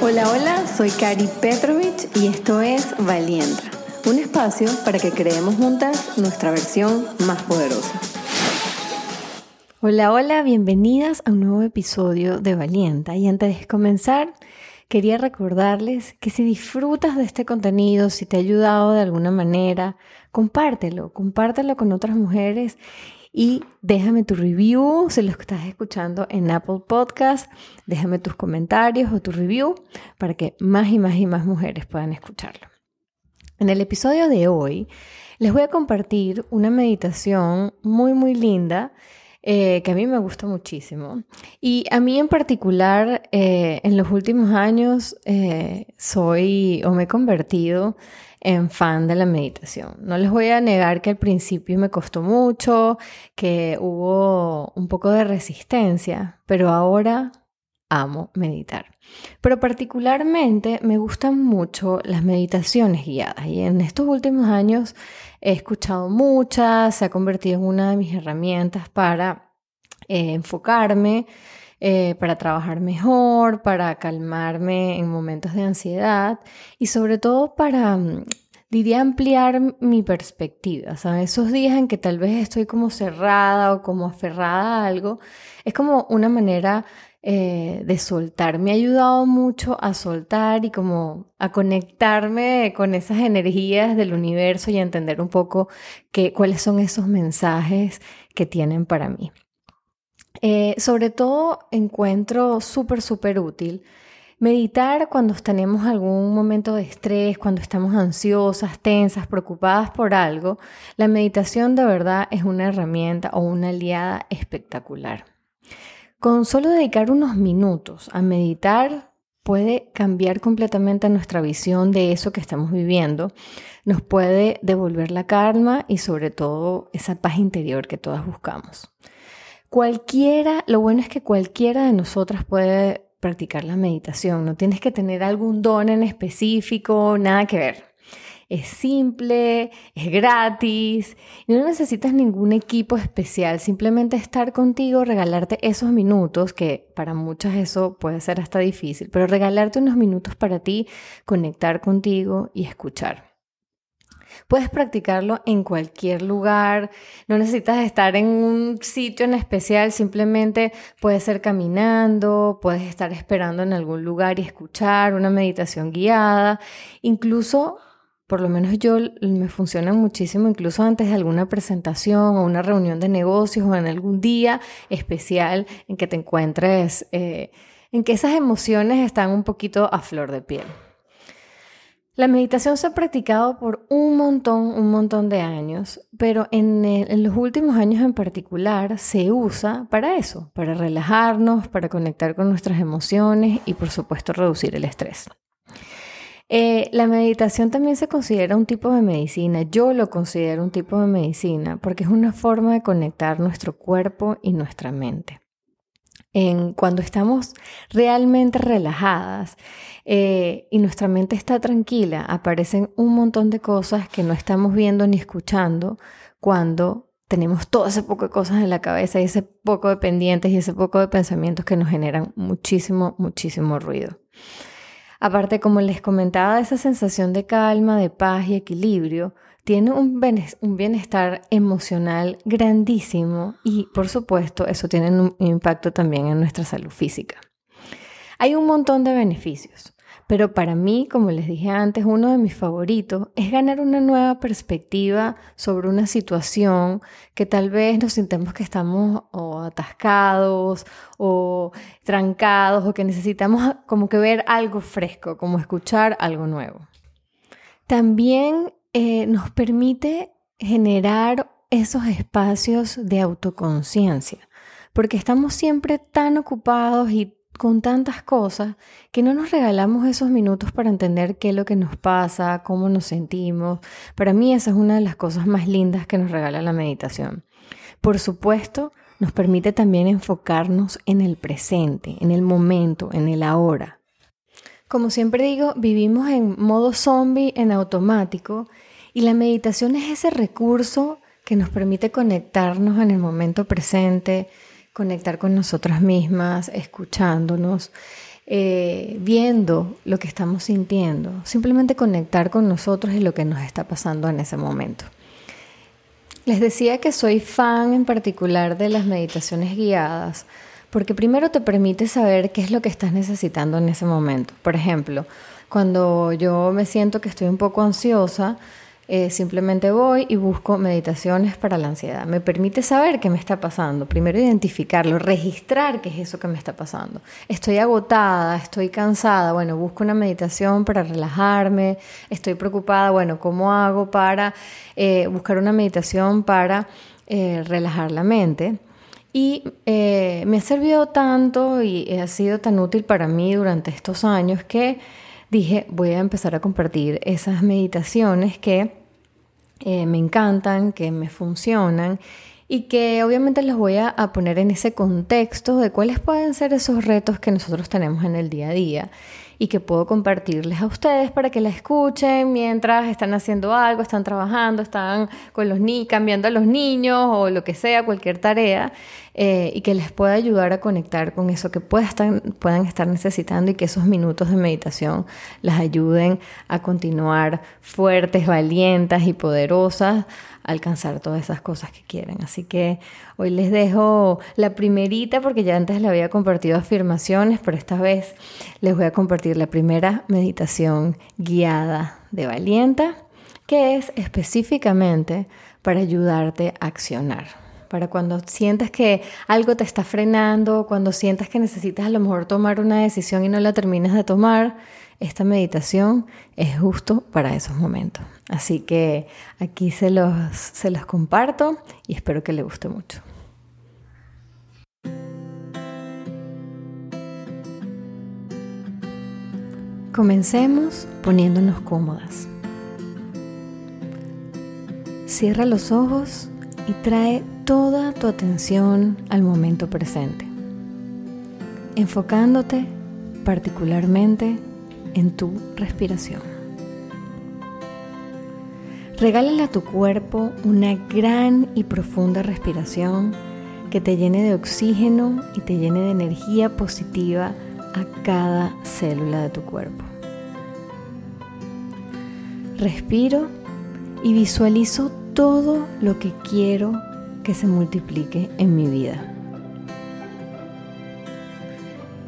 Hola, hola, soy Kari Petrovich y esto es Valienta, un espacio para que creemos juntas nuestra versión más poderosa. Hola, hola, bienvenidas a un nuevo episodio de Valienta. Y antes de comenzar, quería recordarles que si disfrutas de este contenido, si te ha ayudado de alguna manera, compártelo, compártelo con otras mujeres y déjame tu review si lo estás escuchando en Apple Podcast. Déjame tus comentarios o tu review para que más y más y más mujeres puedan escucharlo. En el episodio de hoy les voy a compartir una meditación muy muy linda eh, que a mí me gusta muchísimo. Y a mí en particular, eh, en los últimos años, eh, soy o me he convertido en fan de la meditación. No les voy a negar que al principio me costó mucho, que hubo un poco de resistencia, pero ahora amo meditar. Pero particularmente me gustan mucho las meditaciones guiadas y en estos últimos años he escuchado muchas, se ha convertido en una de mis herramientas para eh, enfocarme, eh, para trabajar mejor, para calmarme en momentos de ansiedad y sobre todo para, mm, diría, ampliar mi perspectiva. Esos días en que tal vez estoy como cerrada o como aferrada a algo, es como una manera eh, de soltar. Me ha ayudado mucho a soltar y como a conectarme con esas energías del universo y a entender un poco que, cuáles son esos mensajes que tienen para mí. Eh, sobre todo encuentro súper, súper útil meditar cuando tenemos algún momento de estrés, cuando estamos ansiosas, tensas, preocupadas por algo. La meditación de verdad es una herramienta o una aliada espectacular. Con solo dedicar unos minutos a meditar puede cambiar completamente nuestra visión de eso que estamos viviendo, nos puede devolver la calma y sobre todo esa paz interior que todas buscamos. Cualquiera, lo bueno es que cualquiera de nosotras puede practicar la meditación, no tienes que tener algún don en específico, nada que ver. Es simple, es gratis, y no necesitas ningún equipo especial, simplemente estar contigo, regalarte esos minutos, que para muchas eso puede ser hasta difícil, pero regalarte unos minutos para ti, conectar contigo y escuchar. Puedes practicarlo en cualquier lugar, no necesitas estar en un sitio en especial, simplemente puedes ser caminando, puedes estar esperando en algún lugar y escuchar una meditación guiada, incluso por lo menos yo me funciona muchísimo incluso antes de alguna presentación o una reunión de negocios o en algún día especial en que te encuentres, eh, en que esas emociones están un poquito a flor de piel. La meditación se ha practicado por un montón, un montón de años, pero en, los últimos años en particular se usa para eso, para relajarnos, para conectar con nuestras emociones y por supuesto reducir el estrés. Eh, la meditación también se considera un tipo de medicina, yo lo considero un tipo de medicina porque es una forma de conectar nuestro cuerpo y nuestra mente cuando estamos realmente relajadas eh, y nuestra mente está tranquila, aparecen un montón de cosas que no estamos viendo ni escuchando cuando tenemos todo ese poco de cosas en la cabeza y ese poco de pendientes y ese poco de pensamientos que nos generan muchísimo, muchísimo ruido. Aparte, como les comentaba, esa sensación de calma, de paz y equilibrio tiene un bienestar emocional grandísimo y por supuesto eso tiene un impacto también en nuestra salud física. Hay un montón de beneficios, pero para mí, como les dije antes, uno de mis favoritos es ganar una nueva perspectiva sobre una situación que tal vez nos sintamos que estamos atascados o trancados o que necesitamos como que ver algo fresco, como escuchar algo nuevo. También eh, nos permite generar esos espacios de autoconciencia, porque estamos siempre tan ocupados y con tantas cosas que no nos regalamos esos minutos para entender qué es lo que nos pasa, cómo nos sentimos. Para mí esa es una de las cosas más lindas que nos regala la meditación. Por supuesto, nos permite también enfocarnos en el presente, en el momento, en el ahora. Como siempre digo, vivimos en modo zombie, en automático, y la meditación es ese recurso que nos permite conectarnos en el momento presente, conectar con nosotras mismas, escuchándonos. eh, viendo lo que estamos sintiendo, simplemente conectar con nosotros y lo que nos está pasando en ese momento. Les decía que soy fan en particular de las meditaciones guiadas, porque primero te permite saber qué es lo que estás necesitando en ese momento. Por ejemplo, cuando yo me siento que estoy un poco ansiosa, eh, simplemente voy y busco meditaciones para la ansiedad. Me permite saber qué me está pasando. Primero identificarlo, registrar qué es eso que me está pasando. Estoy agotada, estoy cansada. Bueno, busco una meditación para relajarme. Estoy preocupada. Bueno, ¿cómo hago para eh, buscar una meditación para eh, relajar la mente? Y me ha servido tanto y ha sido tan útil para mí durante estos años que dije, voy a empezar a compartir esas meditaciones que eh, me encantan, que me funcionan y que obviamente los voy a, a, poner en ese contexto de cuáles pueden ser esos retos que nosotros tenemos en el día a día y que puedo compartirles a ustedes para que la escuchen mientras están haciendo algo, están trabajando, están con los niños, cambiando a los niños o lo que sea, cualquier tarea, eh, y que les pueda ayudar a conectar con eso que puedan estar necesitando y que esos minutos de meditación las ayuden a continuar fuertes, valientes y poderosas alcanzar todas esas cosas que quieren. Así que hoy les dejo la primerita porque ya antes le había compartido afirmaciones, pero esta vez les voy a compartir la primera meditación guiada de Valienta, que es específicamente para ayudarte a accionar. Para cuando sientas que algo te está frenando, cuando sientas que necesitas a lo mejor tomar una decisión y no la terminas de tomar, esta meditación es justo para esos momentos. Así que aquí se los, comparto y espero que les guste mucho. Comencemos poniéndonos cómodas. Cierra los ojos y trae toda tu atención al momento presente, enfocándote particularmente en tu respiración. Regálale a tu cuerpo una gran y profunda respiración que te llene de oxígeno y te llene de energía positiva a cada célula de tu cuerpo. Respiro y visualizo todo lo que quiero que se multiplique en mi vida.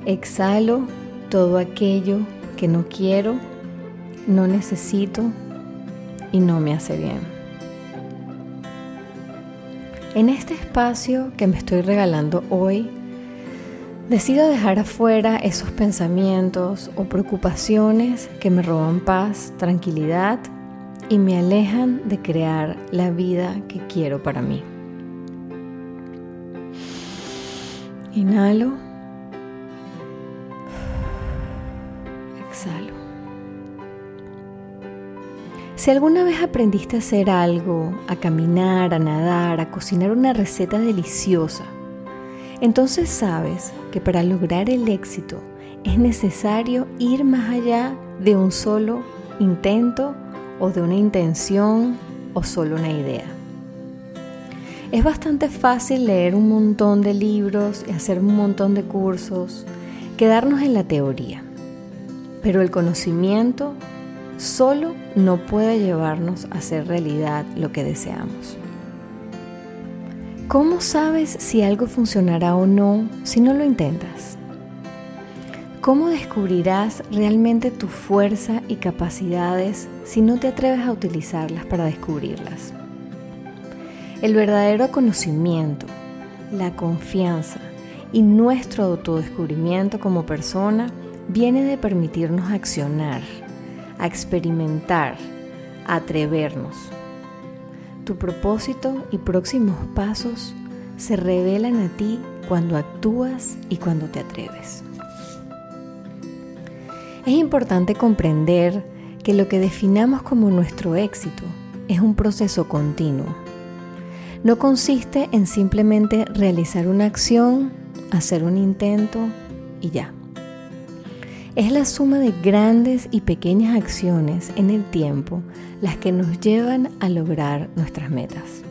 Exhalo todo aquello que no quiero, no necesito y no me hace bien. En este espacio que me estoy regalando hoy, decido dejar afuera esos pensamientos o preocupaciones que me roban paz, tranquilidad y me alejan de crear la vida que quiero para mí. Inhalo. Si alguna vez aprendiste a hacer algo, a caminar, a nadar, a cocinar una receta deliciosa, entonces sabes que para lograr el éxito es necesario ir más allá de un solo intento o de una intención o solo una idea. Es bastante fácil leer un montón de libros y hacer un montón de cursos, quedarnos en la teoría, pero el conocimiento solo no puede llevarnos a hacer realidad lo que deseamos. ¿Cómo sabes si algo funcionará o no si no lo intentas? ¿Cómo descubrirás realmente tu fuerza y capacidades si no te atreves a utilizarlas para descubrirlas? El verdadero conocimiento, la confianza y nuestro autodescubrimiento como persona viene de permitirnos accionar a experimentar, a atrevernos. Tu propósito y próximos pasos se revelan a ti cuando actúas y cuando te atreves. Es importante comprender que lo que definamos como nuestro éxito es un proceso continuo. No consiste en simplemente realizar una acción, hacer un intento y ya es la suma de grandes y pequeñas acciones en el tiempo las que nos llevan a lograr nuestras metas.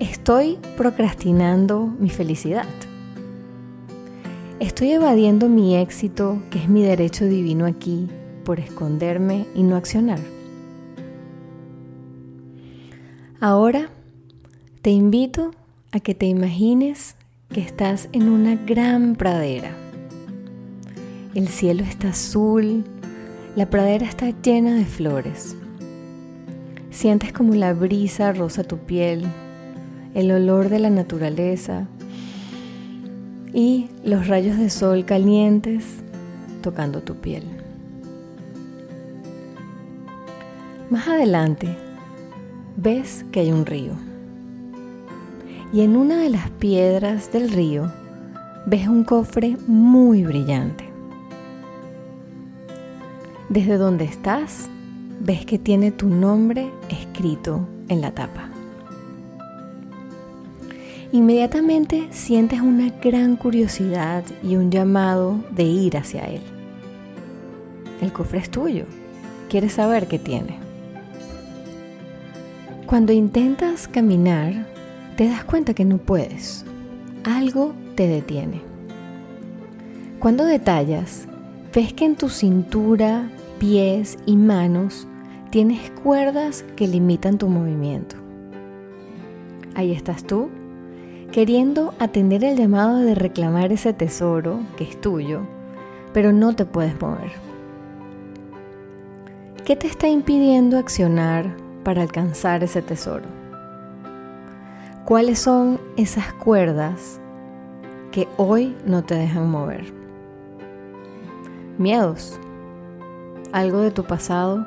Estoy procrastinando mi felicidad. Estoy evadiendo mi éxito, que es mi derecho divino aquí, por esconderme y no accionar. Ahora te invito a que te imagines que estás en una gran pradera. El cielo está azul, la pradera está llena de flores. Sientes como la brisa roza tu piel, el olor de la naturaleza y los rayos de sol calientes tocando tu piel. Más adelante ves que hay un río y en una de las piedras del río ves un cofre muy brillante. Desde donde estás ves que tiene tu nombre escrito en la tapa. Inmediatamente sientes una gran curiosidad y un llamado de ir hacia él. El cofre es tuyo. Quieres saber qué tiene. Cuando intentas caminar, te das cuenta que no puedes. Algo te detiene. Cuando detallas, ves que en tu cintura pies y manos tienes cuerdas que limitan tu movimiento. Ahí estás tú, queriendo atender el llamado de reclamar ese tesoro que es tuyo, pero no te puedes mover. ¿Qué te está impidiendo accionar para alcanzar ese tesoro? ¿Cuáles son esas cuerdas que hoy no te dejan mover? Miedos, algo de tu pasado,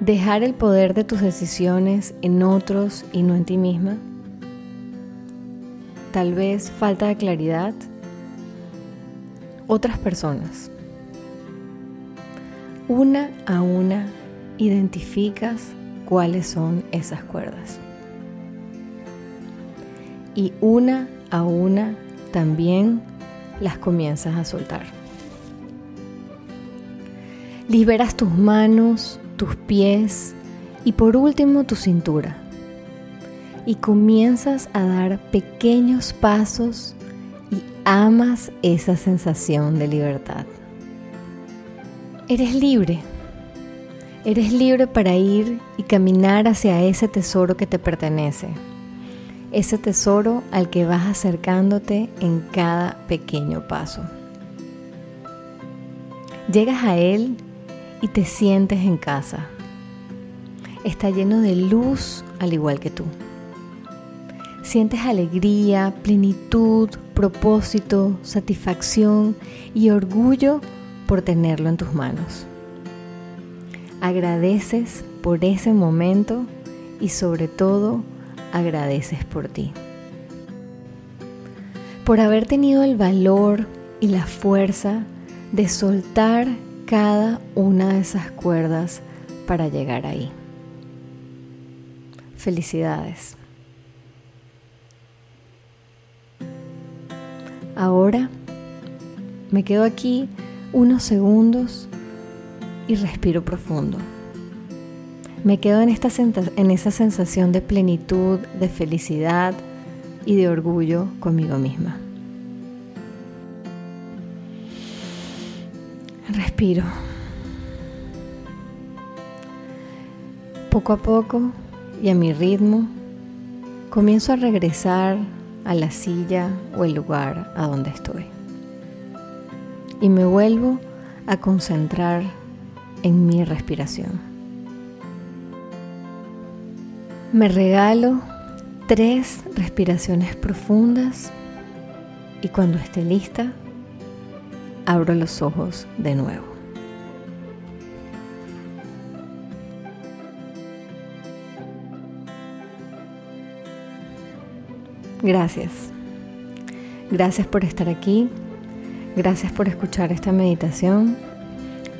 dejar el poder de tus decisiones en otros y no en ti misma, tal vez falta de claridad, otras personas. Una a una identificas cuáles son esas cuerdas. Y una a una también las comienzas a soltar. Liberas tus manos, tus pies y por último tu cintura. Y comienzas a dar pequeños pasos y amas esa sensación de libertad. Eres libre. Eres libre para ir y caminar hacia ese tesoro que te pertenece. Ese tesoro al que vas acercándote en cada pequeño paso. Llegas a él y te sientes en casa. Está lleno de luz al igual que tú. Sientes alegría, plenitud, propósito, satisfacción y orgullo por tenerlo en tus manos. Agradeces por ese momento y sobre todo agradeces por ti. Por haber tenido el valor y la fuerza de soltar cada una de esas cuerdas para llegar ahí. Felicidades. Ahora me quedo aquí unos segundos y respiro profundo. Me quedo en, esta en esa sensación de plenitud, de felicidad y de orgullo conmigo misma. Respiro. Poco a poco y a mi ritmo, comienzo a regresar a la silla o el lugar a donde estoy. Y me vuelvo a concentrar en mi respiración. Me regalo tres respiraciones profundas y cuando esté lista, abro los ojos de nuevo. Gracias. Gracias por estar aquí. Gracias por escuchar esta meditación